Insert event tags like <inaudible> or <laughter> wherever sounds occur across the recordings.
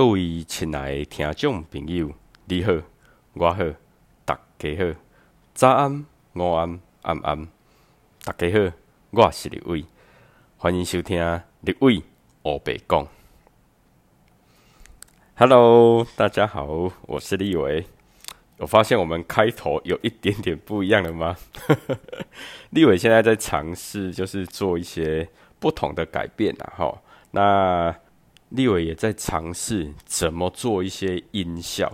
各位亲爱的听众朋友，你好，我好，大家好，早安、午安、晚安，大家好，我是立伟，欢迎收听立伟欧白讲。Hello，大家好，我是立伟。我发现我们开头有一点点不一样了吗？<laughs> 立伟现在在尝试，就是做一些不同的改变啊，哈。那立伟也在尝试怎么做一些音效。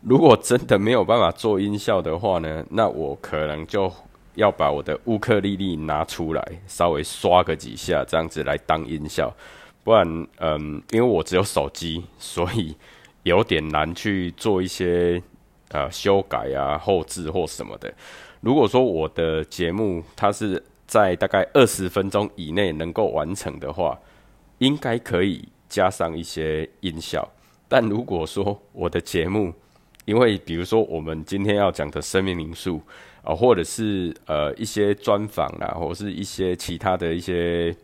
如果真的没有办法做音效的话呢，那我可能就要把我的乌克丽丽拿出来，稍微刷个几下，这样子来当音效。不然，嗯，因为我只有手机，所以有点难去做一些呃修改啊、后置或什么的。如果说我的节目它是在大概二十分钟以内能够完成的话，应该可以。加上一些音效，但如果说我的节目，因为比如说我们今天要讲的生命灵数啊，或者是呃一些专访啊，或是一些其他的一些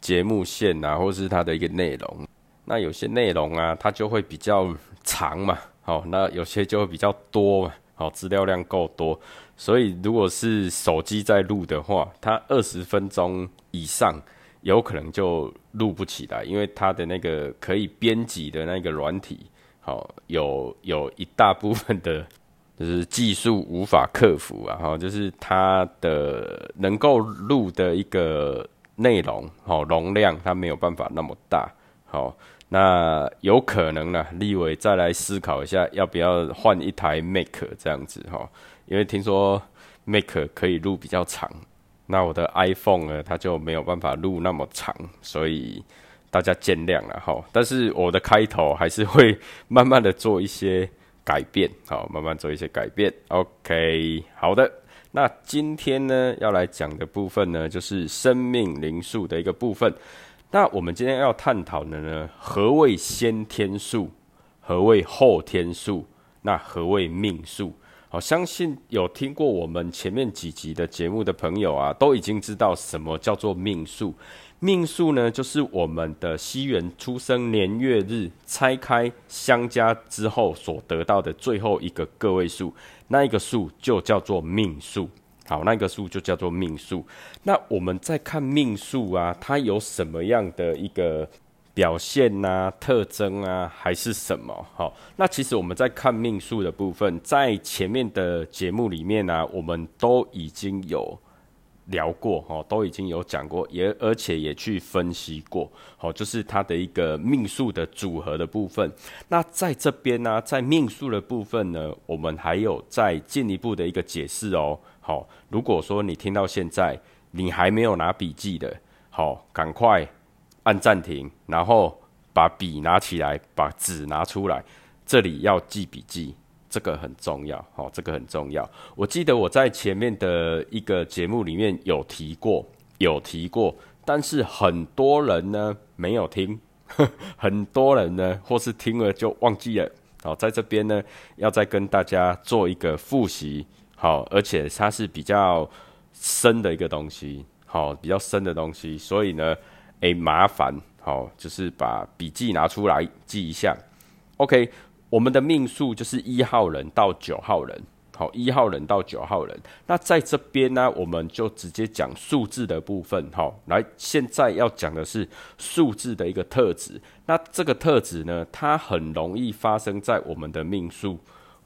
节目线啊，或是它的一个内容，那有些内容啊，它就会比较长嘛，好，那有些就会比较多嘛，好，资料量够多，所以如果是手机在录的话，它二十分钟以上。有可能就录不起来，因为它的那个可以编辑的那个软体，好有有一大部分的，<laughs> 就是技术无法克服啊，哈，就是它的能够录的一个内容，好容量它没有办法那么大，好，那有可能呢，立伟再来思考一下，要不要换一台 Mac 这样子哈，因为听说 Mac 可以录比较长。那我的 iPhone 呢，它就没有办法录那么长，所以大家见谅了哈。但是我的开头还是会慢慢的做一些改变，好，慢慢做一些改变。OK，好的。那今天呢要来讲的部分呢，就是生命灵数的一个部分。那我们今天要探讨的呢，何谓先天数？何谓后天数？那何谓命数？我相信有听过我们前面几集的节目的朋友啊，都已经知道什么叫做命数。命数呢，就是我们的西元出生年月日拆开相加之后所得到的最后一个个位数，那一个数就叫做命数。好，那一个数就叫做命数。那我们在看命数啊，它有什么样的一个？表现呐，特征啊，还是什么？好，那其实我们在看命数的部分，在前面的节目里面呢，我们都已经有聊过，哈，都已经有讲过，也而且也去分析过，好，就是它的一个命数的组合的部分。那在这边呢，在命数的部分呢，我们还有再进一步的一个解释哦。好，如果说你听到现在，你还没有拿笔记的，好，赶快。按暂停，然后把笔拿起来，把纸拿出来，这里要记笔记，这个很重要，好，这个很重要。我记得我在前面的一个节目里面有提过，有提过，但是很多人呢没有听，很多人呢或是听了就忘记了。好，在这边呢要再跟大家做一个复习，好，而且它是比较深的一个东西，好，比较深的东西，所以呢。哎，麻烦，好，就是把笔记拿出来记一下。OK，我们的命数就是一号人到九号人，好，一号人到九号人。那在这边呢，我们就直接讲数字的部分，好，来，现在要讲的是数字的一个特质。那这个特质呢，它很容易发生在我们的命数。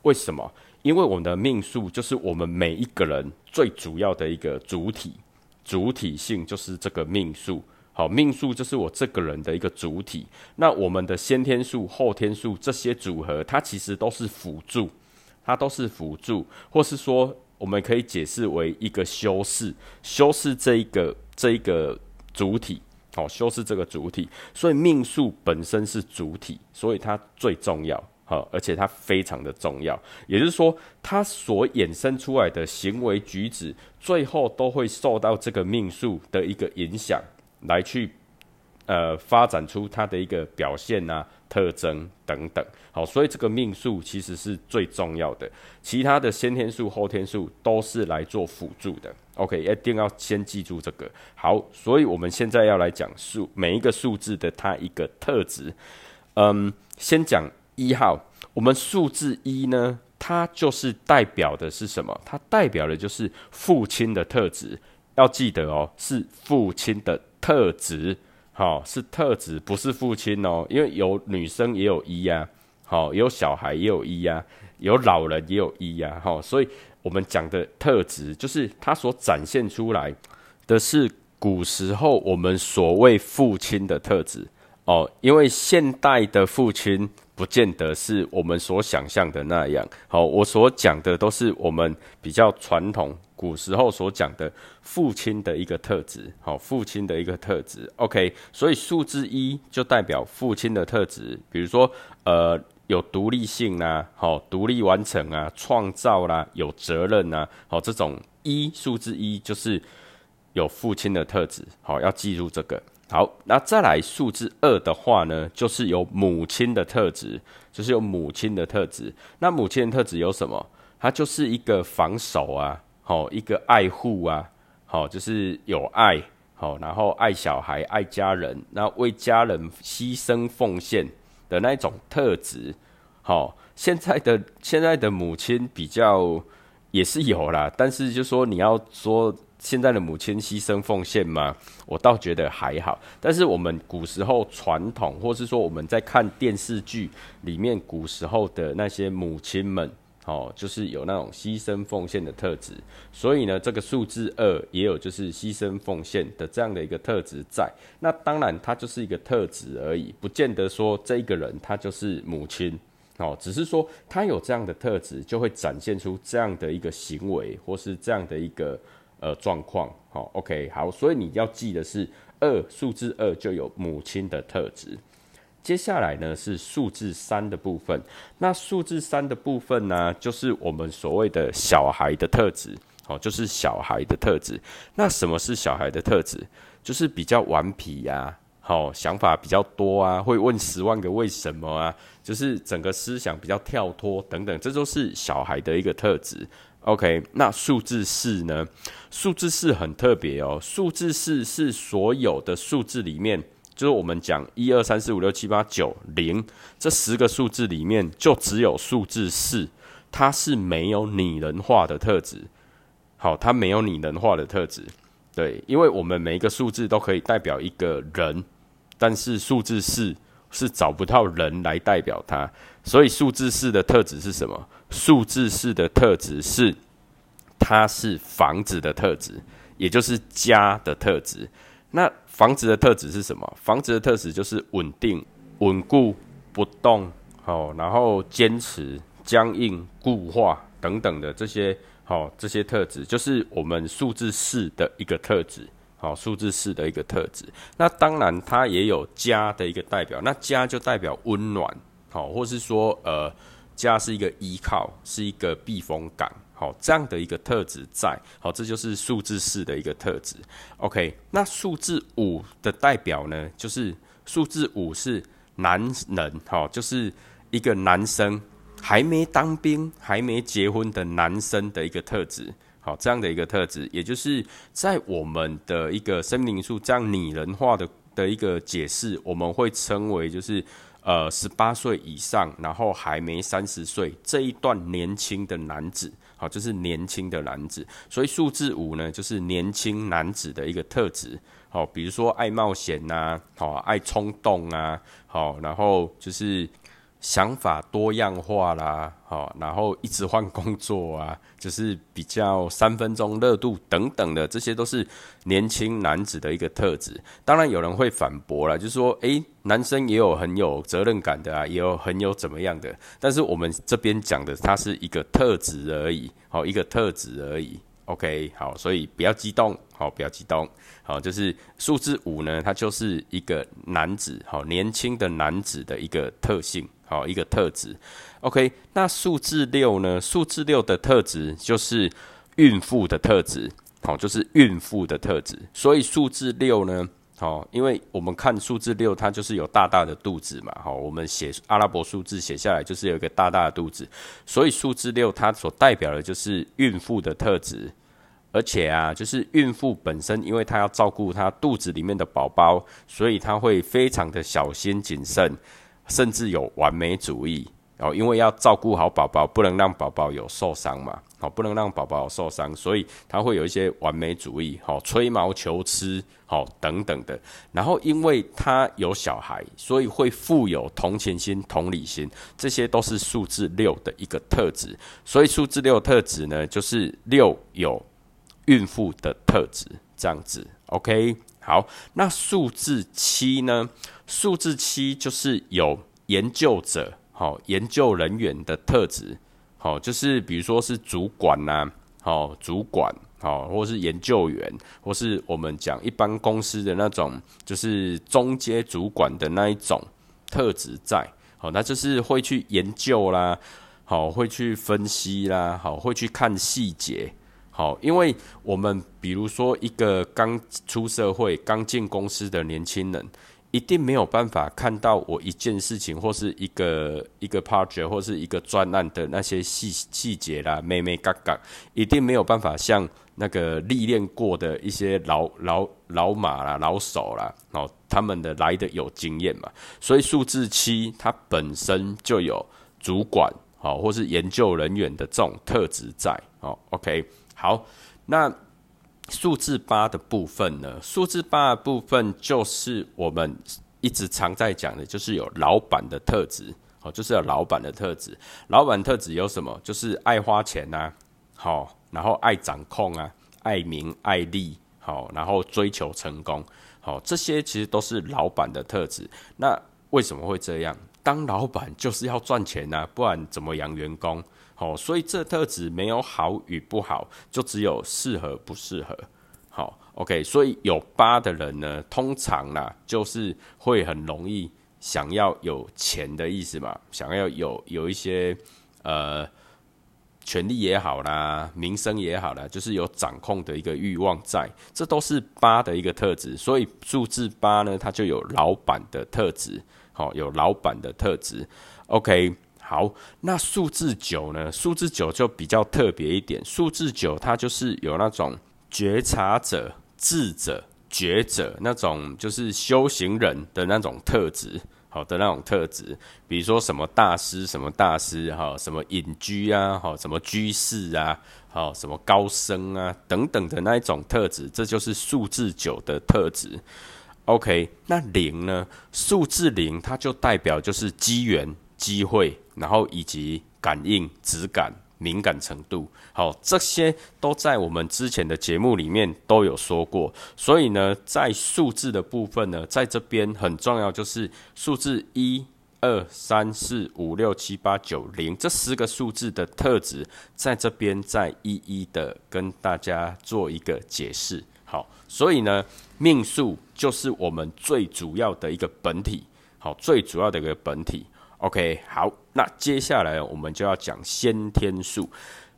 为什么？因为我们的命数就是我们每一个人最主要的一个主体，主体性就是这个命数。好，命数就是我这个人的一个主体。那我们的先天数、后天数这些组合，它其实都是辅助，它都是辅助，或是说我们可以解释为一个修饰，修饰这一个这一个主体。好，修饰这个主体，所以命数本身是主体，所以它最重要。好，而且它非常的重要，也就是说，它所衍生出来的行为举止，最后都会受到这个命数的一个影响。来去，呃，发展出它的一个表现啊、特征等等。好，所以这个命数其实是最重要的，其他的先天数、后天数都是来做辅助的。OK，一定要先记住这个。好，所以我们现在要来讲数每一个数字的它一个特质。嗯，先讲一号，我们数字一呢，它就是代表的是什么？它代表的就是父亲的特质。要记得哦，是父亲的特质，好，是特质，不是父亲哦。因为有女生也有一呀，好，有小孩也有一呀，有老人也有一呀，好，所以我们讲的特质，就是他所展现出来的是古时候我们所谓父亲的特质哦。因为现代的父亲不见得是我们所想象的那样。好，我所讲的都是我们比较传统。古时候所讲的父亲的一个特质，好，父亲的一个特质，OK，所以数字一就代表父亲的特质，比如说，呃，有独立性啊，好，独立完成啊，创造啦，有责任啊，好，这种一数字一就是有父亲的特质，好，要记住这个。好，那再来数字二的话呢，就是有母亲的特质，就是有母亲的特质。那母亲的特质有什么？它就是一个防守啊。好，一个爱护啊，好，就是有爱，好，然后爱小孩、爱家人，那为家人牺牲奉献的那种特质，好，现在的现在的母亲比较也是有啦，但是就说你要说现在的母亲牺牲奉献吗？我倒觉得还好，但是我们古时候传统，或是说我们在看电视剧里面古时候的那些母亲们。哦，就是有那种牺牲奉献的特质，所以呢，这个数字二也有就是牺牲奉献的这样的一个特质在。那当然，它就是一个特质而已，不见得说这个人他就是母亲哦，只是说他有这样的特质，就会展现出这样的一个行为或是这样的一个呃状况。好，OK，好，所以你要记的是二数字二就有母亲的特质。接下来呢是数字三的部分，那数字三的部分呢，就是我们所谓的小孩的特质，哦，就是小孩的特质。那什么是小孩的特质？就是比较顽皮呀，好，想法比较多啊，会问十万个为什么啊，就是整个思想比较跳脱等等，这都是小孩的一个特质。OK，那数字四呢？数字四很特别哦，数字四是所有的数字里面。就是我们讲一二三四五六七八九零这十个数字里面，就只有数字四，它是没有拟人化的特质。好，它没有拟人化的特质。对，因为我们每一个数字都可以代表一个人，但是数字四是找不到人来代表它，所以数字四的特质是什么？数字四的特质是，它是房子的特质，也就是家的特质。那房子的特质是什么？房子的特质就是稳定、稳固、不动，好，然后坚持、僵硬、固化等等的这些，好，这些特质就是我们数字四的一个特质，好，数字四的一个特质。那当然，它也有家的一个代表，那家就代表温暖，好，或是说，呃，家是一个依靠，是一个避风港。好，这样的一个特质在，好，这就是数字四的一个特质。OK，那数字五的代表呢，就是数字五是男人，好，就是一个男生还没当兵、还没结婚的男生的一个特质。好，这样的一个特质，也就是在我们的一个生命数这样拟人化的的一个解释，我们会称为就是呃十八岁以上，然后还没三十岁这一段年轻的男子。好，就是年轻的男子，所以数字五呢，就是年轻男子的一个特质。好，比如说爱冒险呐，好，爱冲动啊，好，然后就是。想法多样化啦，好，然后一直换工作啊，<laughs> 就是比较三分钟热度等等的，这些都是年轻男子的一个特质。当然有人会反驳了，就是说，诶，男生也有很有责任感的啊，也有很有怎么样的。但是我们这边讲的，它是一个特质而已，好，一个特质而已。OK，好，所以不要激动，好，不要激动，好，就是数字五呢，它就是一个男子，好，年轻的男子的一个特性。好，一个特质，OK。那数字六呢？数字六的特质就是孕妇的特质，好，就是孕妇的特质。所以数字六呢，好，因为我们看数字六，它就是有大大的肚子嘛，好，我们写阿拉伯数字写下来就是有一个大大的肚子，所以数字六它所代表的就是孕妇的特质，而且啊，就是孕妇本身，因为她要照顾她肚子里面的宝宝，所以她会非常的小心谨慎。甚至有完美主义哦，因为要照顾好宝宝，不能让宝宝有受伤嘛，好，不能让宝宝有受伤，所以他会有一些完美主义，好，吹毛求疵，好，等等的。然后，因为他有小孩，所以会富有同情心、同理心，这些都是数字六的一个特质。所以，数字六特质呢，就是六有孕妇的特质，这样子。OK，好，那数字七呢？数字七就是有研究者、好研究人员的特质，好，就是比如说是主管呐，好主管，好，或是研究员，或是我们讲一般公司的那种，就是中阶主管的那一种特质在，好，那就是会去研究啦，好，会去分析啦，好，会去看细节，好，因为我们比如说一个刚出社会、刚进公司的年轻人。一定没有办法看到我一件事情或是一个一个 project 或是一个专案的那些细细节啦，妹妹嘎嘎，一定没有办法像那个历练过的一些老老老马啦、老手啦，哦，他们的来的有经验嘛。所以数字七它本身就有主管哦或是研究人员的这种特质在哦。OK，好，那。数字八的部分呢？数字八的部分就是我们一直常在讲的，就是有老板的特质，哦，就是有老板的特质。老板特质有什么？就是爱花钱呐，好，然后爱掌控啊，爱名爱利，好，然后追求成功，好，这些其实都是老板的特质。那为什么会这样？当老板就是要赚钱呐，不然怎么养员工？好，所以这特质没有好与不好，就只有适合不适合。好，OK，所以有八的人呢，通常啦，就是会很容易想要有钱的意思嘛，想要有有一些呃权利也好啦，名声也好啦，就是有掌控的一个欲望在，这都是八的一个特质。所以数字八呢，它就有老板的特质，好，有老板的特质。OK。好，那数字九呢？数字九就比较特别一点。数字九它就是有那种觉察者、智者、觉者那种，就是修行人的那种特质，好的那种特质。比如说什么大师、什么大师，哈，什么隐居啊，哈，什么居士啊，好，什么高僧啊等等的那一种特质，这就是数字九的特质。OK，那零呢？数字零它就代表就是机缘。机会，然后以及感应、质感、敏感程度，好，这些都在我们之前的节目里面都有说过。所以呢，在数字的部分呢，在这边很重要，就是数字一、二、三、四、五、六、七、八、九、零这十个数字的特质，在这边再一一的跟大家做一个解释。好，所以呢，命数就是我们最主要的一个本体，好，最主要的一个本体。OK，好，那接下来我们就要讲先天数。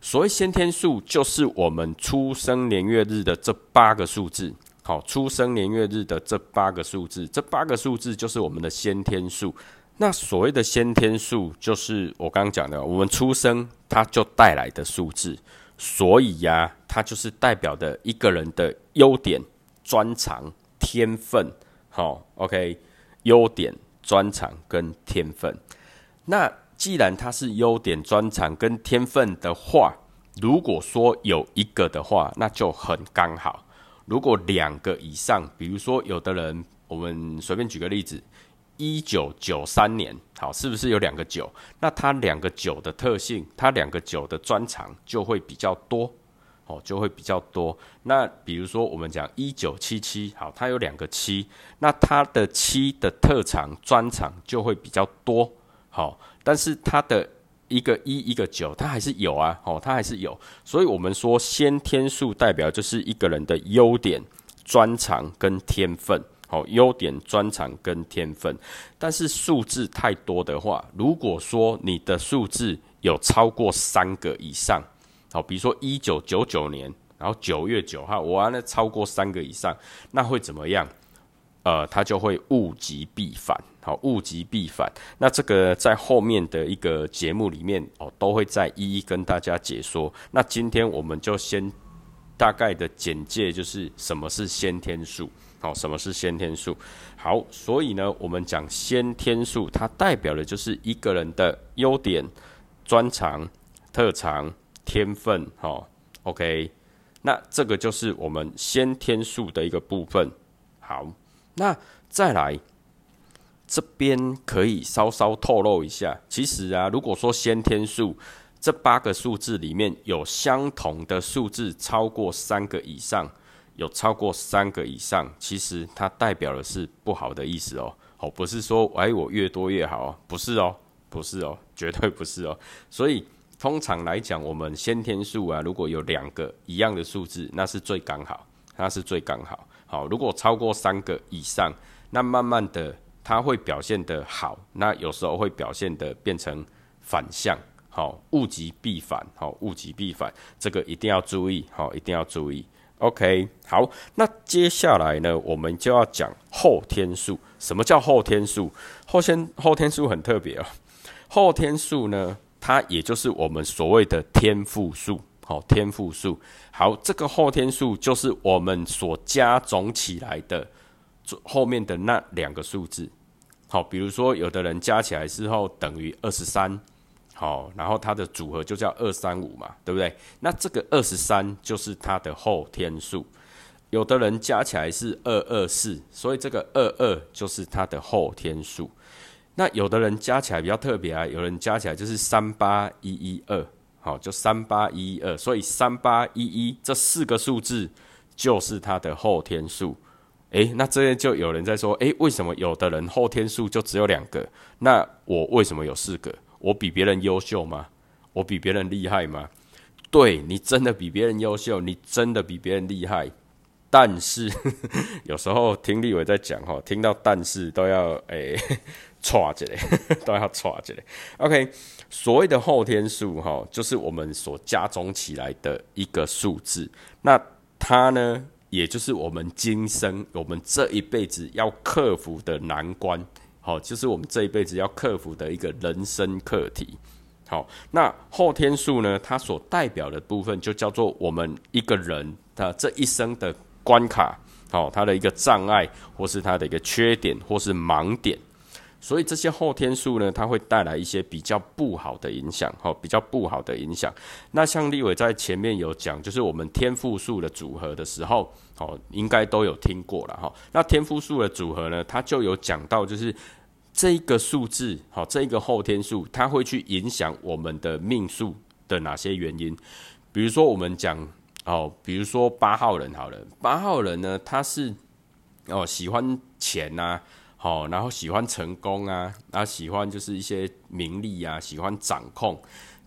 所谓先天数，就是我们出生年月日的这八个数字。好，出生年月日的这八个数字，这八个数字就是我们的先天数。那所谓的先天数，就是我刚刚讲的，我们出生它就带来的数字。所以呀，它就是代表的一个人的优点、专长、天分。好，OK，优点。专长跟天分，那既然它是优点、专长跟天分的话，如果说有一个的话，那就很刚好；如果两个以上，比如说有的人，我们随便举个例子，一九九三年，好，是不是有两个九？那它两个九的特性，它两个九的专长就会比较多。哦，就会比较多。那比如说，我们讲一九七七，好，它有两个七，那它的七的特长专长就会比较多。好，但是它的一个一一个九，它还是有啊。哦，它还是有。所以我们说先天数代表就是一个人的优点、专长跟天分。好，优点、专长跟天分。但是数字太多的话，如果说你的数字有超过三个以上。好，比如说一九九九年，然后九月九号，我玩了超过三个以上，那会怎么样？呃，它就会物极必反。好，物极必反。那这个在后面的一个节目里面哦，都会再一一跟大家解说。那今天我们就先大概的简介，就是什么是先天数。好，什么是先天数？好，所以呢，我们讲先天数，它代表的就是一个人的优点、专长、特长、天分。好，OK，那这个就是我们先天数的一个部分。好，那再来这边可以稍稍透露一下，其实啊，如果说先天数这八个数字里面有相同的数字超过三个以上。有超过三个以上，其实它代表的是不好的意思哦。哦，不是说哎我越多越好哦，不是哦，不是哦，绝对不是哦。所以通常来讲，我们先天数啊，如果有两个一样的数字，那是最刚好，那是最刚好。好，如果超过三个以上，那慢慢的它会表现的好，那有时候会表现的变成反向。好，物极必反。好，物极必反，这个一定要注意。好，一定要注意。OK，好，那接下来呢，我们就要讲后天数。什么叫后天数？后天后天数很特别哦。后天数呢，它也就是我们所谓的天赋数。好，天赋数。好，这个后天数就是我们所加总起来的后面的那两个数字。好，比如说有的人加起来之后等于二十三。好，然后它的组合就叫二三五嘛，对不对？那这个二十三就是它的后天数。有的人加起来是二二四，所以这个二二就是它的后天数。那有的人加起来比较特别啊，有人加起来就是三八一一二，好，就三八一一二，所以三八一一这四个数字就是它的后天数。诶，那这边就有人在说，诶，为什么有的人后天数就只有两个？那我为什么有四个？我比别人优秀吗？我比别人厉害吗？对你真的比别人优秀，你真的比别人厉害。但是 <laughs> 有时候听立伟在讲哈，听到但是都要诶歘起来，<laughs> 都要歘起来。OK，所谓的后天数哈，就是我们所加总起来的一个数字。那它呢，也就是我们今生我们这一辈子要克服的难关。好，就是我们这一辈子要克服的一个人生课题。好，那后天数呢？它所代表的部分就叫做我们一个人他这一生的关卡。好，它的一个障碍，或是它的一个缺点，或是盲点。所以这些后天数呢，它会带来一些比较不好的影响。好，比较不好的影响。那像立伟在前面有讲，就是我们天赋数的组合的时候。哦，应该都有听过了哈。那天赋数的组合呢，它就有讲到，就是这一个数字，好，这一个后天数，它会去影响我们的命数的哪些原因？比如说，我们讲哦，比如说八号人好了，八号人呢，他是哦喜欢钱呐，好，然后喜欢成功啊，然后喜欢就是一些名利啊，喜欢掌控。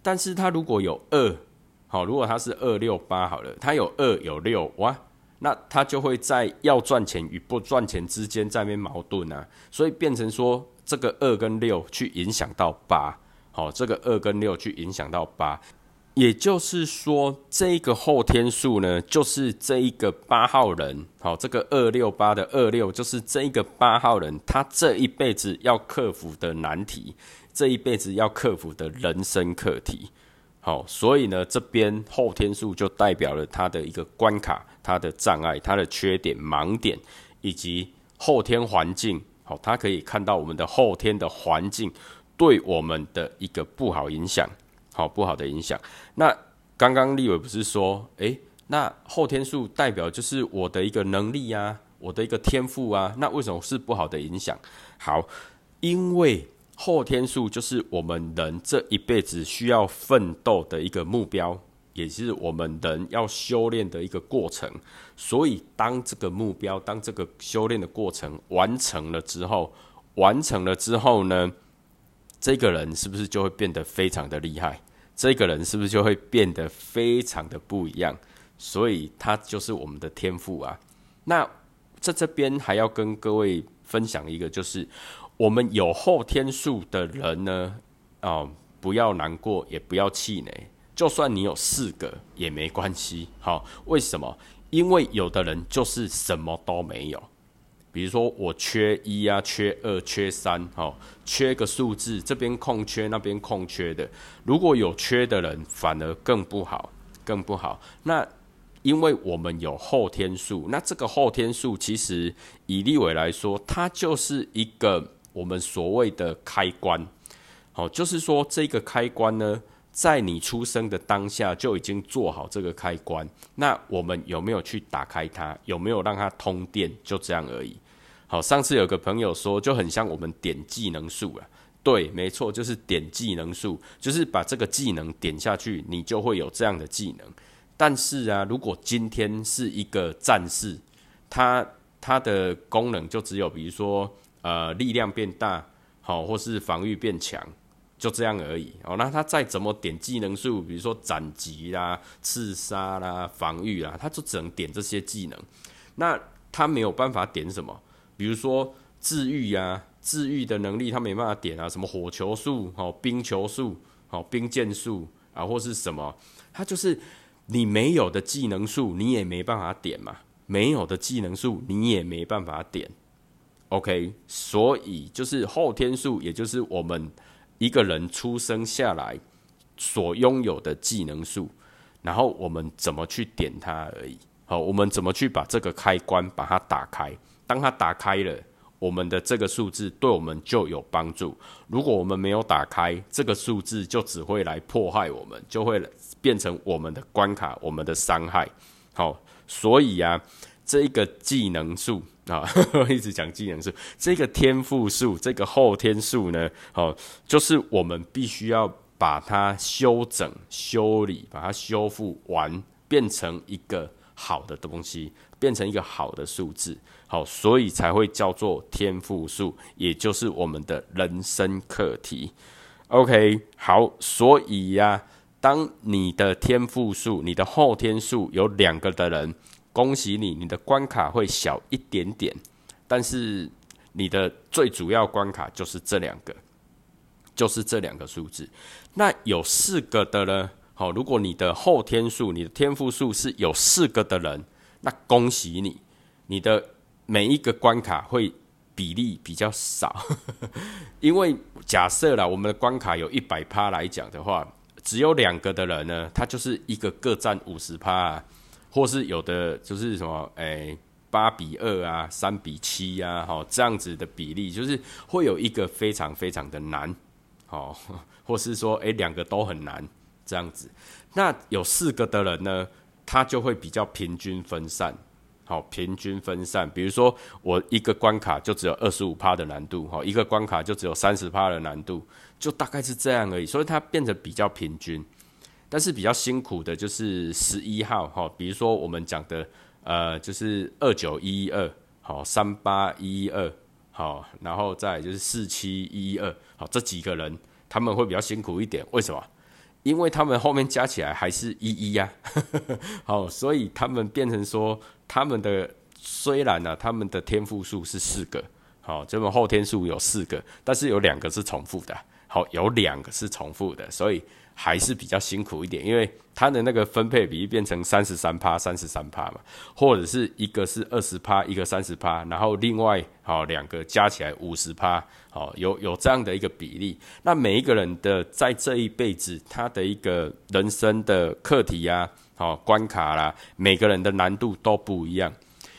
但是他如果有二，好，如果他是二六八好了，他有二有六哇。那他就会在要赚钱与不赚钱之间在面矛盾啊，所以变成说这个二跟六去影响到八，好，这个二跟六去影响到八，也就是说这个后天数呢，就是这一个八号人，好，这个二六八的二六就是这一个八号人他这一辈子要克服的难题，这一辈子要克服的人生课题。好，所以呢，这边后天数就代表了他的一个关卡、他的障碍、他的缺点、盲点，以及后天环境。好，他可以看到我们的后天的环境对我们的一个不好影响。好，不好的影响。那刚刚立伟不是说，诶，那后天数代表就是我的一个能力啊，我的一个天赋啊，那为什么是不好的影响？好，因为。后天数就是我们人这一辈子需要奋斗的一个目标，也是我们人要修炼的一个过程。所以，当这个目标、当这个修炼的过程完成了之后，完成了之后呢，这个人是不是就会变得非常的厉害？这个人是不是就会变得非常的不一样？所以，他就是我们的天赋啊。那在这边还要跟各位分享一个，就是。我们有后天数的人呢，啊，不要难过，也不要气馁。就算你有四个也没关系。好，为什么？因为有的人就是什么都没有。比如说我缺一啊，缺二，缺三，哦，缺个数字，这边空缺，那边空缺的。如果有缺的人，反而更不好，更不好。那因为我们有后天数，那这个后天数其实以立伟来说，它就是一个我们所谓的开关。好，就是说这个开关呢，在你出生的当下就已经做好这个开关。那我们有没有去打开它？有没有让它通电？就这样而已。好，上次有个朋友说，就很像我们点技能树啊。对，没错，就是点技能树，就是把这个技能点下去，你就会有这样的技能。但是啊，如果今天是一个战士，他他的功能就只有比如说呃力量变大，好，或是防御变强。就这样而已哦。那他再怎么点技能数，比如说斩击啦、刺杀啦、防御啦，他就只能点这些技能。那他没有办法点什么，比如说治愈啊，治愈的能力他没办法点啊。什么火球术、哦冰球术、哦冰剑术啊，或是什么，他就是你没有的技能数，你也没办法点嘛。没有的技能数，你也没办法点。OK，所以就是后天数，也就是我们。一个人出生下来所拥有的技能数，然后我们怎么去点它而已。好，我们怎么去把这个开关把它打开？当它打开了，我们的这个数字对我们就有帮助。如果我们没有打开，这个数字就只会来迫害我们，就会变成我们的关卡，我们的伤害。好，所以啊，这个技能数。啊，<laughs> 一直讲技能数，这个天赋数，这个后天数呢，哦，就是我们必须要把它修整、修理，把它修复完，变成一个好的东西，变成一个好的数字，好，所以才会叫做天赋数，也就是我们的人生课题。OK，好，所以呀，当你的天赋数、你的后天数有两个的人。恭喜你，你的关卡会小一点点，但是你的最主要关卡就是这两个，就是这两个数字。那有四个的呢？好，如果你的后天数、你的天赋数是有四个的人，那恭喜你，你的每一个关卡会比例比较少，<laughs> 因为假设啦，我们的关卡有一百趴来讲的话，只有两个的人呢，他就是一个各占五十趴。或是有的就是什么，诶，八比二啊，三比七呀，哈，这样子的比例，就是会有一个非常非常的难，好，或是说，诶，两个都很难这样子。那有四个的人呢，他就会比较平均分散，好，平均分散。比如说，我一个关卡就只有二十五趴的难度，哈，一个关卡就只有三十趴的难度，就大概是这样而已。所以它变得比较平均。但是比较辛苦的就是十一号哈，比如说我们讲的呃，就是二九一一二好，三八一一二好，然后再就是四七一一二好，这几个人他们会比较辛苦一点，为什么？因为他们后面加起来还是一一呀，<laughs> 好，所以他们变成说他们的虽然呢，他们的天赋数是四个，好，这么后天数有四个，但是有两个是重复的，好，有两个是重复的，所以。还是比较辛苦一点，因为它的那个分配比例变成三十三趴、三十三趴嘛，或者是一个是二十趴，一个三十趴，然后另外好两个加起来五十趴，好有有这样的一个比例。那每一个人的在这一辈子，他的一个人生的课题呀，好关卡啦，每个人的难度都不一样。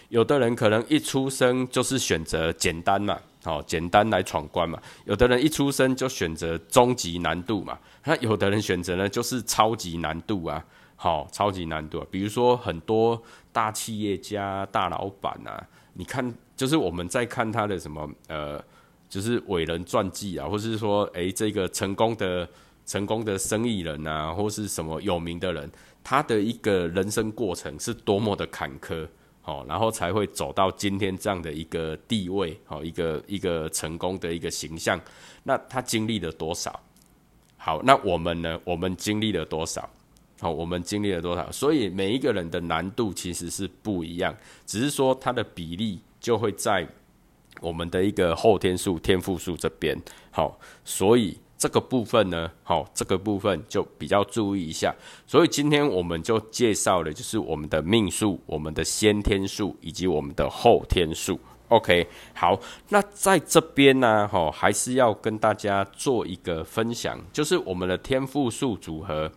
有的人可能一出生就是选择简单嘛。好，简单来闯关嘛。有的人一出生就选择终极难度嘛，那有的人选择呢就是超级难度啊。好，超级难度啊，比如说很多大企业家、大老板啊，你看，就是我们在看他的什么呃，就是伟人传记啊，或是说，诶，这个成功的、成功的生意人啊，或是什么有名的人，他的一个人生过程是多么的坎坷。好，然后才会走到今天这样的一个地位，好，一个一个成功的一个形象。那他经历了多少？好，那我们呢？我们经历了多少？好，我们经历了多少？所以每一个人的难度其实是不一样，只是说它的比例就会在我们的一个后天数、天赋数这边。好，所以。这个部分呢，好，这个部分就比较注意一下。所以今天我们就介绍了，就是我们的命数、我们的先天数以及我们的后天数。OK，好，那在这边呢，哈，还是要跟大家做一个分享，就是我们的天赋数组合，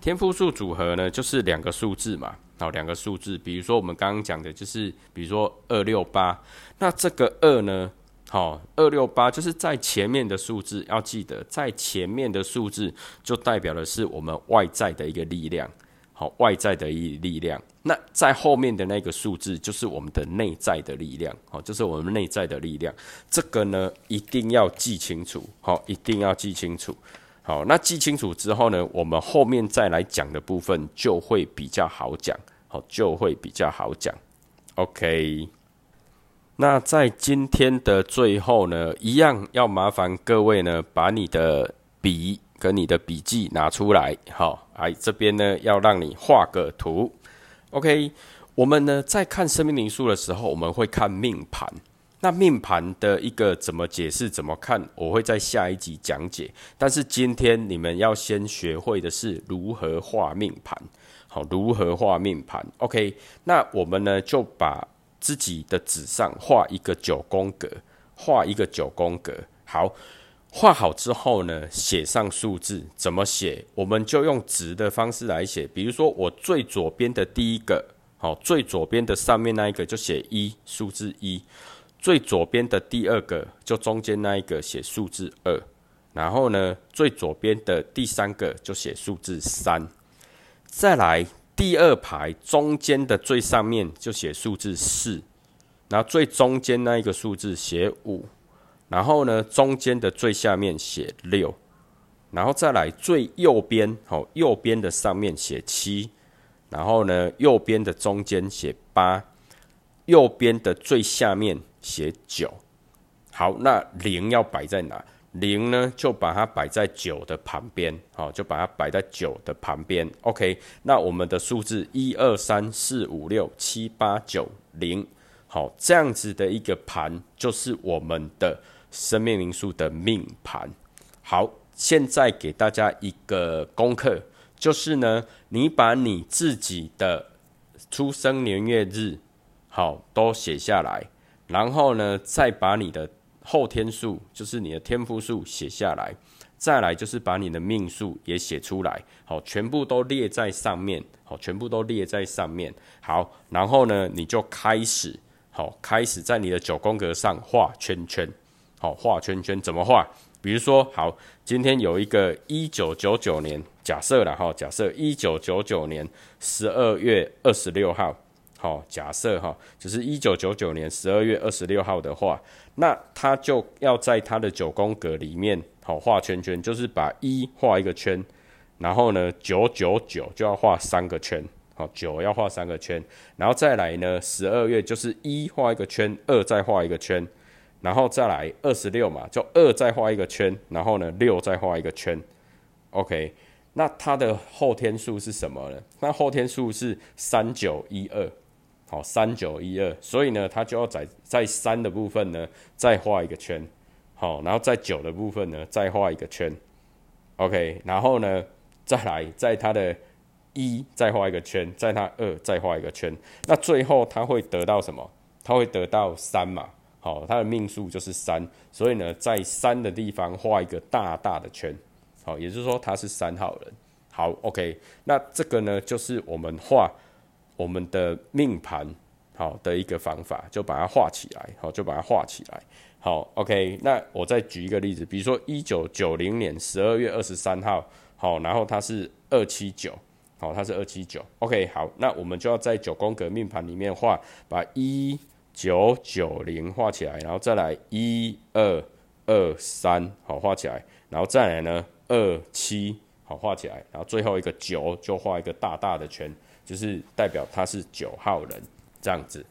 天赋数组合呢，就是两个数字嘛，好，两个数字，比如说我们刚刚讲的，就是比如说二六八，那这个二呢，好，二六八就是在前面的数字，要记得在前面的数字就代表的是我们外在的一个力量，好，外在的一力量。那在后面的那个数字就是我们的内在的力量，好，就是我们内在的力量。这个呢，一定要记清楚，好，一定要记清楚。好，那记清楚之后呢，我们后面再来讲的部分就会比较好讲，好，就会比较好讲。OK，那在今天的最后呢，一样要麻烦各位呢，把你的笔跟你的笔记拿出来，好，哎，这边呢要让你画个图。OK，我们呢在看生命灵数的时候，我们会看命盘。那命盘的一个怎么解释、怎么看，我会在下一集讲解。但是今天你们要先学会的是如何画命盘，好，如何画命盘。OK，那我们呢就把自己的纸上画一个九宫格，画一个九宫格。好，画好之后呢，写上数字，怎么写？我们就用直的方式来写。比如说，我最左边的第一个，好，最左边的上面那一个就写一，数字一。最左边的第二个，就中间那一个写数字二，然后呢，最左边的第三个就写数字三，再来第二排中间的最上面就写数字四，然后最中间那一个数字写五，然后呢，中间的最下面写六，然后再来最右边，好，右边的上面写七，然后呢，右边的中间写八，右边的最下面。写九，好，那零要摆在哪？零呢，就把它摆在九的旁边，好，就把它摆在九的旁边。OK，那我们的数字一二三四五六七八九零，好，这样子的一个盘就是我们的生命灵数的命盘。好，现在给大家一个功课，就是呢，你把你自己的出生年月日，好，都写下来。然后呢，再把你的后天数，就是你的天赋数写下来，再来就是把你的命数也写出来，好，全部都列在上面，好，全部都列在上面，好，然后呢，你就开始，好，开始在你的九宫格上画圈圈，好，画圈圈怎么画？比如说，好，今天有一个一九九九年，假设了哈，假设一九九九年十二月二十六号。好，假设哈，就是一九九九年十二月二十六号的话，那他就要在他的九宫格里面好画圈圈，就是把一画一个圈，然后呢九九九就要画三个圈，好九要画三个圈，然后再来呢十二月就是一画一个圈，二再画一个圈，然后再来二十六嘛，就二再画一个圈，然后呢六再画一个圈，OK，那它的后天数是什么呢？那后天数是三九一二。好，三九一二，所以呢，它就要在在三的部分呢再画一个圈，好，然后在九的部分呢再画一个圈，OK，然后呢再来在它的一再画一个圈，在它二再画一个圈，那最后它会得到什么？它会得到三嘛？好，它的命数就是三，所以呢，在三的地方画一个大大的圈，好，也就是说他是三号人。好，OK，那这个呢就是我们画。我们的命盘好的一个方法，就把它画起来，好，就把它画起来，好，OK。那我再举一个例子，比如说一九九零年十二月二十三号，好，然后它是二七九，好，它是二七九，OK。好，那我们就要在九宫格命盘里面画，把一九九零画起来，然后再来一二二三，好，画起来，然后再来呢二七，好，画起来，然后最后一个九就画一个大大的圈。就是代表他是九号人这样子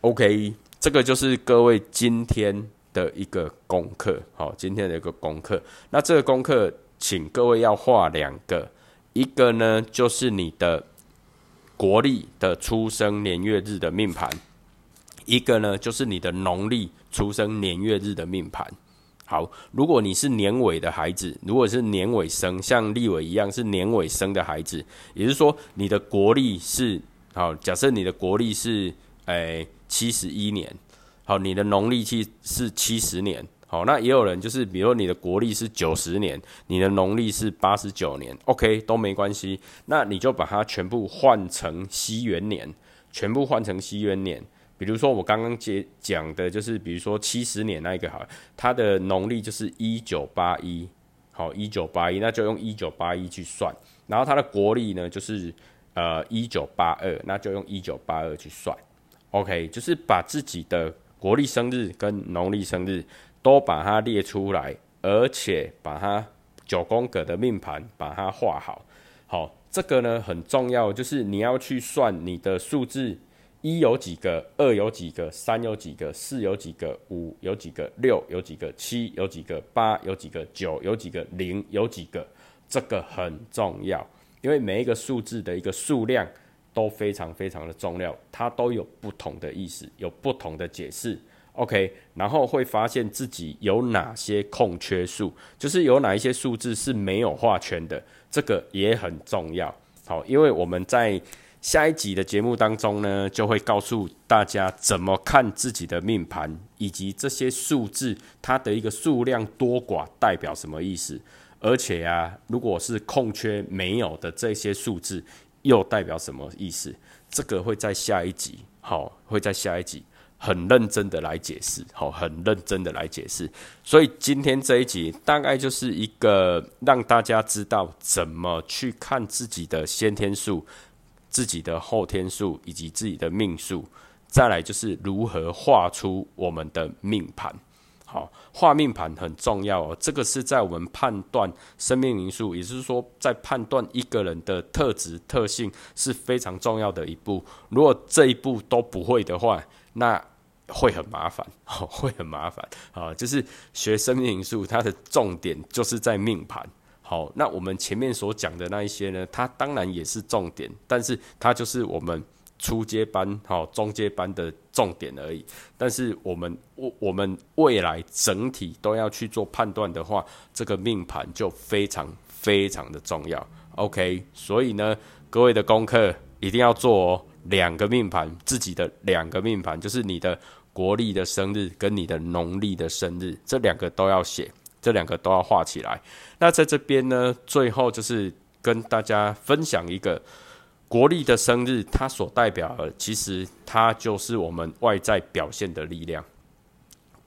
，OK，这个就是各位今天的一个功课，好，今天的一个功课。那这个功课，请各位要画两个，一个呢就是你的国历的出生年月日的命盘，一个呢就是你的农历出生年月日的命盘。好，如果你是年尾的孩子，如果是年尾生，像立伟一样是年尾生的孩子，也就是说你的国历是好，假设你的国历是诶七十一年，好，你的农历期是七十年，好，那也有人就是，比如你的国历是九十年，你的农历是八十九年，OK 都没关系。那你就把它全部换成西元年，全部换成西元年。比如说我刚刚接讲的，就是比如说七十年那一个好，它的农历就是一九八一，好一九八一，那就用一九八一去算。然后它的国历呢，就是呃一九八二，那就用一九八二去算。OK，就是把自己的国历生日跟农历生日。都把它列出来，而且把它九宫格的命盘把它画好。好，这个呢很重要，就是你要去算你的数字，一有几个，二有几个，三有几个，四有几个，五有几个，六有几个，七有几个，八有几个，九有几个，零有几个，这个很重要，因为每一个数字的一个数量都非常非常的重要，它都有不同的意思，有不同的解释。OK，然后会发现自己有哪些空缺数，就是有哪一些数字是没有画圈的，这个也很重要。好，因为我们在下一集的节目当中呢，就会告诉大家怎么看自己的命盘，以及这些数字它的一个数量多寡代表什么意思。而且啊，如果是空缺没有的这些数字，又代表什么意思？这个会在下一集，好，会在下一集。很认真的来解释，好，很认真的来解释。所以今天这一集大概就是一个让大家知道怎么去看自己的先天数、自己的后天数以及自己的命数。再来就是如何画出我们的命盘。好，画命盘很重要哦。这个是在我们判断生命因素，也就是说，在判断一个人的特质特性是非常重要的一步。如果这一步都不会的话，那会很麻烦，哦，<laughs> 会很麻烦啊！就是学生命因素，它的重点就是在命盘。好，那我们前面所讲的那一些呢，它当然也是重点，但是它就是我们初阶班、好中阶班的重点而已。但是我们我我们未来整体都要去做判断的话，这个命盘就非常非常的重要。OK，所以呢，各位的功课一定要做哦。两个命盘，自己的两个命盘，就是你的国历的生日跟你的农历的生日，这两个都要写，这两个都要画起来。那在这边呢，最后就是跟大家分享一个国历的生日，它所代表的，其实它就是我们外在表现的力量。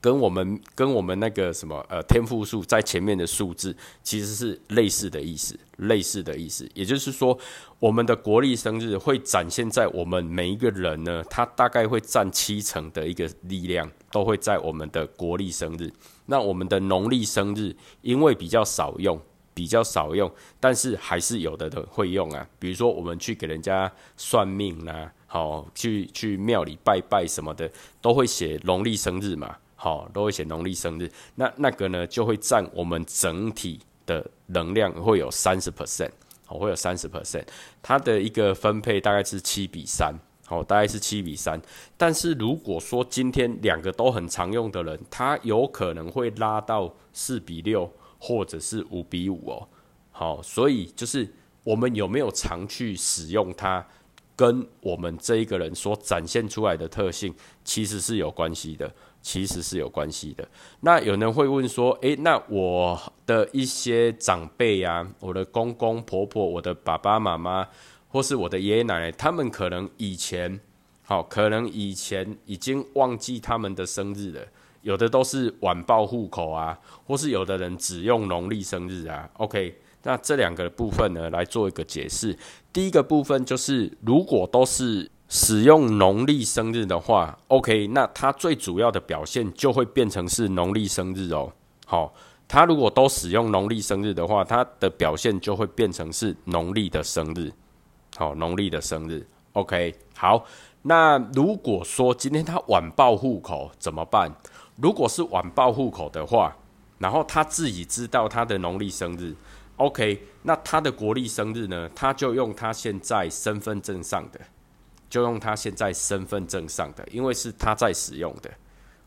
跟我们跟我们那个什么呃天赋数在前面的数字其实是类似的意思，类似的意思。也就是说，我们的国历生日会展现在我们每一个人呢，他大概会占七成的一个力量，都会在我们的国历生日。那我们的农历生日因为比较少用，比较少用，但是还是有的的会用啊。比如说我们去给人家算命啦，好去去庙里拜拜什么的，都会写农历生日嘛。好，都会写农历生日，那那个呢就会占我们整体的能量会有三十 percent，好，会有三十 percent，它的一个分配大概是七比三，好，大概是七比三。但是如果说今天两个都很常用的人，他有可能会拉到四比六或者是五比五哦。好，所以就是我们有没有常去使用它，跟我们这一个人所展现出来的特性其实是有关系的。其实是有关系的。那有人会问说：“诶，那我的一些长辈呀，我的公公婆婆、我的爸爸妈妈，或是我的爷爷奶奶，他们可能以前，好，可能以前已经忘记他们的生日了。有的都是晚报户口啊，或是有的人只用农历生日啊。OK，那这两个部分呢，来做一个解释。第一个部分就是，如果都是。使用农历生日的话，OK，那它最主要的表现就会变成是农历生日哦。好，它如果都使用农历生日的话，它的表现就会变成是农历的生日。好，农历的生日，OK。好，那如果说今天他晚报户口怎么办？如果是晚报户口的话，然后他自己知道他的农历生日，OK，那他的国历生日呢？他就用他现在身份证上的。就用他现在身份证上的，因为是他在使用的，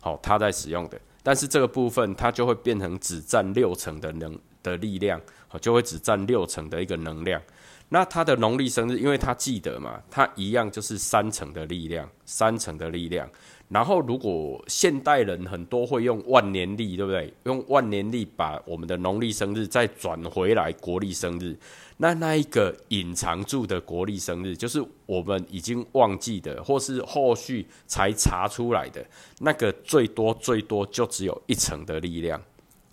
好，他在使用的，但是这个部分它就会变成只占六成的能的力量，好，就会只占六成的一个能量。那他的农历生日，因为他记得嘛，他一样就是三成的力量，三成的力量。然后，如果现代人很多会用万年历，对不对？用万年历把我们的农历生日再转回来国历生日，那那一个隐藏住的国历生日，就是我们已经忘记的，或是后续才查出来的那个，最多最多就只有一成的力量。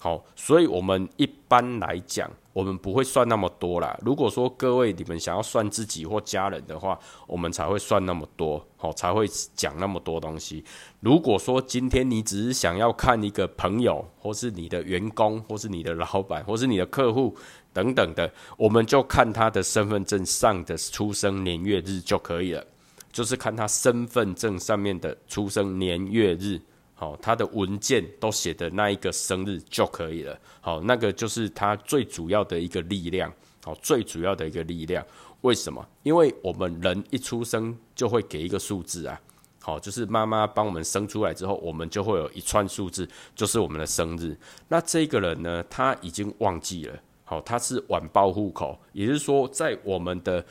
好，所以我们一般来讲。我们不会算那么多啦。如果说各位你们想要算自己或家人的话，我们才会算那么多，好才会讲那么多东西。如果说今天你只是想要看一个朋友，或是你的员工，或是你的老板，或是你的客户等等的，我们就看他的身份证上的出生年月日就可以了，就是看他身份证上面的出生年月日。好，他的文件都写的那一个生日就可以了。好，那个就是他最主要的一个力量。好，最主要的一个力量，为什么？因为我们人一出生就会给一个数字啊。好，就是妈妈帮我们生出来之后，我们就会有一串数字，就是我们的生日。那这个人呢，他已经忘记了。好，他是晚报户口，也就是说，在我们的。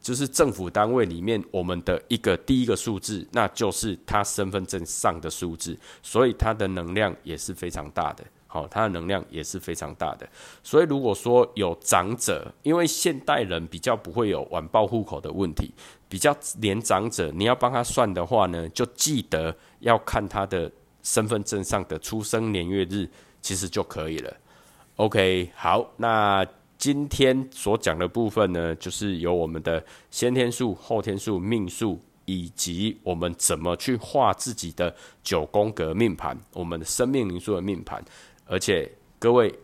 就是政府单位里面，我们的一个第一个数字，那就是他身份证上的数字，所以它的能量也是非常大的。好，它的能量也是非常大的。所以如果说有长者，因为现代人比较不会有晚报户口的问题，比较年长者，你要帮他算的话呢，就记得要看他的身份证上的出生年月日，其实就可以了。OK，好，那。今天所讲的部分呢，就是由我们的先天数、后天数、命数，以及我们怎么去画自己的九宫格命盘，我们的生命灵数的命盘。而且各位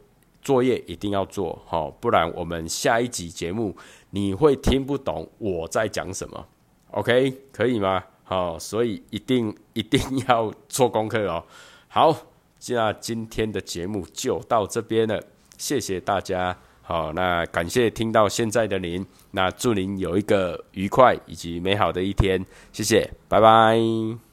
作业一定要做好，不然我们下一集节目你会听不懂我在讲什么。OK，可以吗？好，所以一定 <laughs> 一定要做功课哦。好，那今天的节目就到这边了，谢谢大家。好，那感谢听到现在的您，那祝您有一个愉快以及美好的一天，谢谢，拜拜。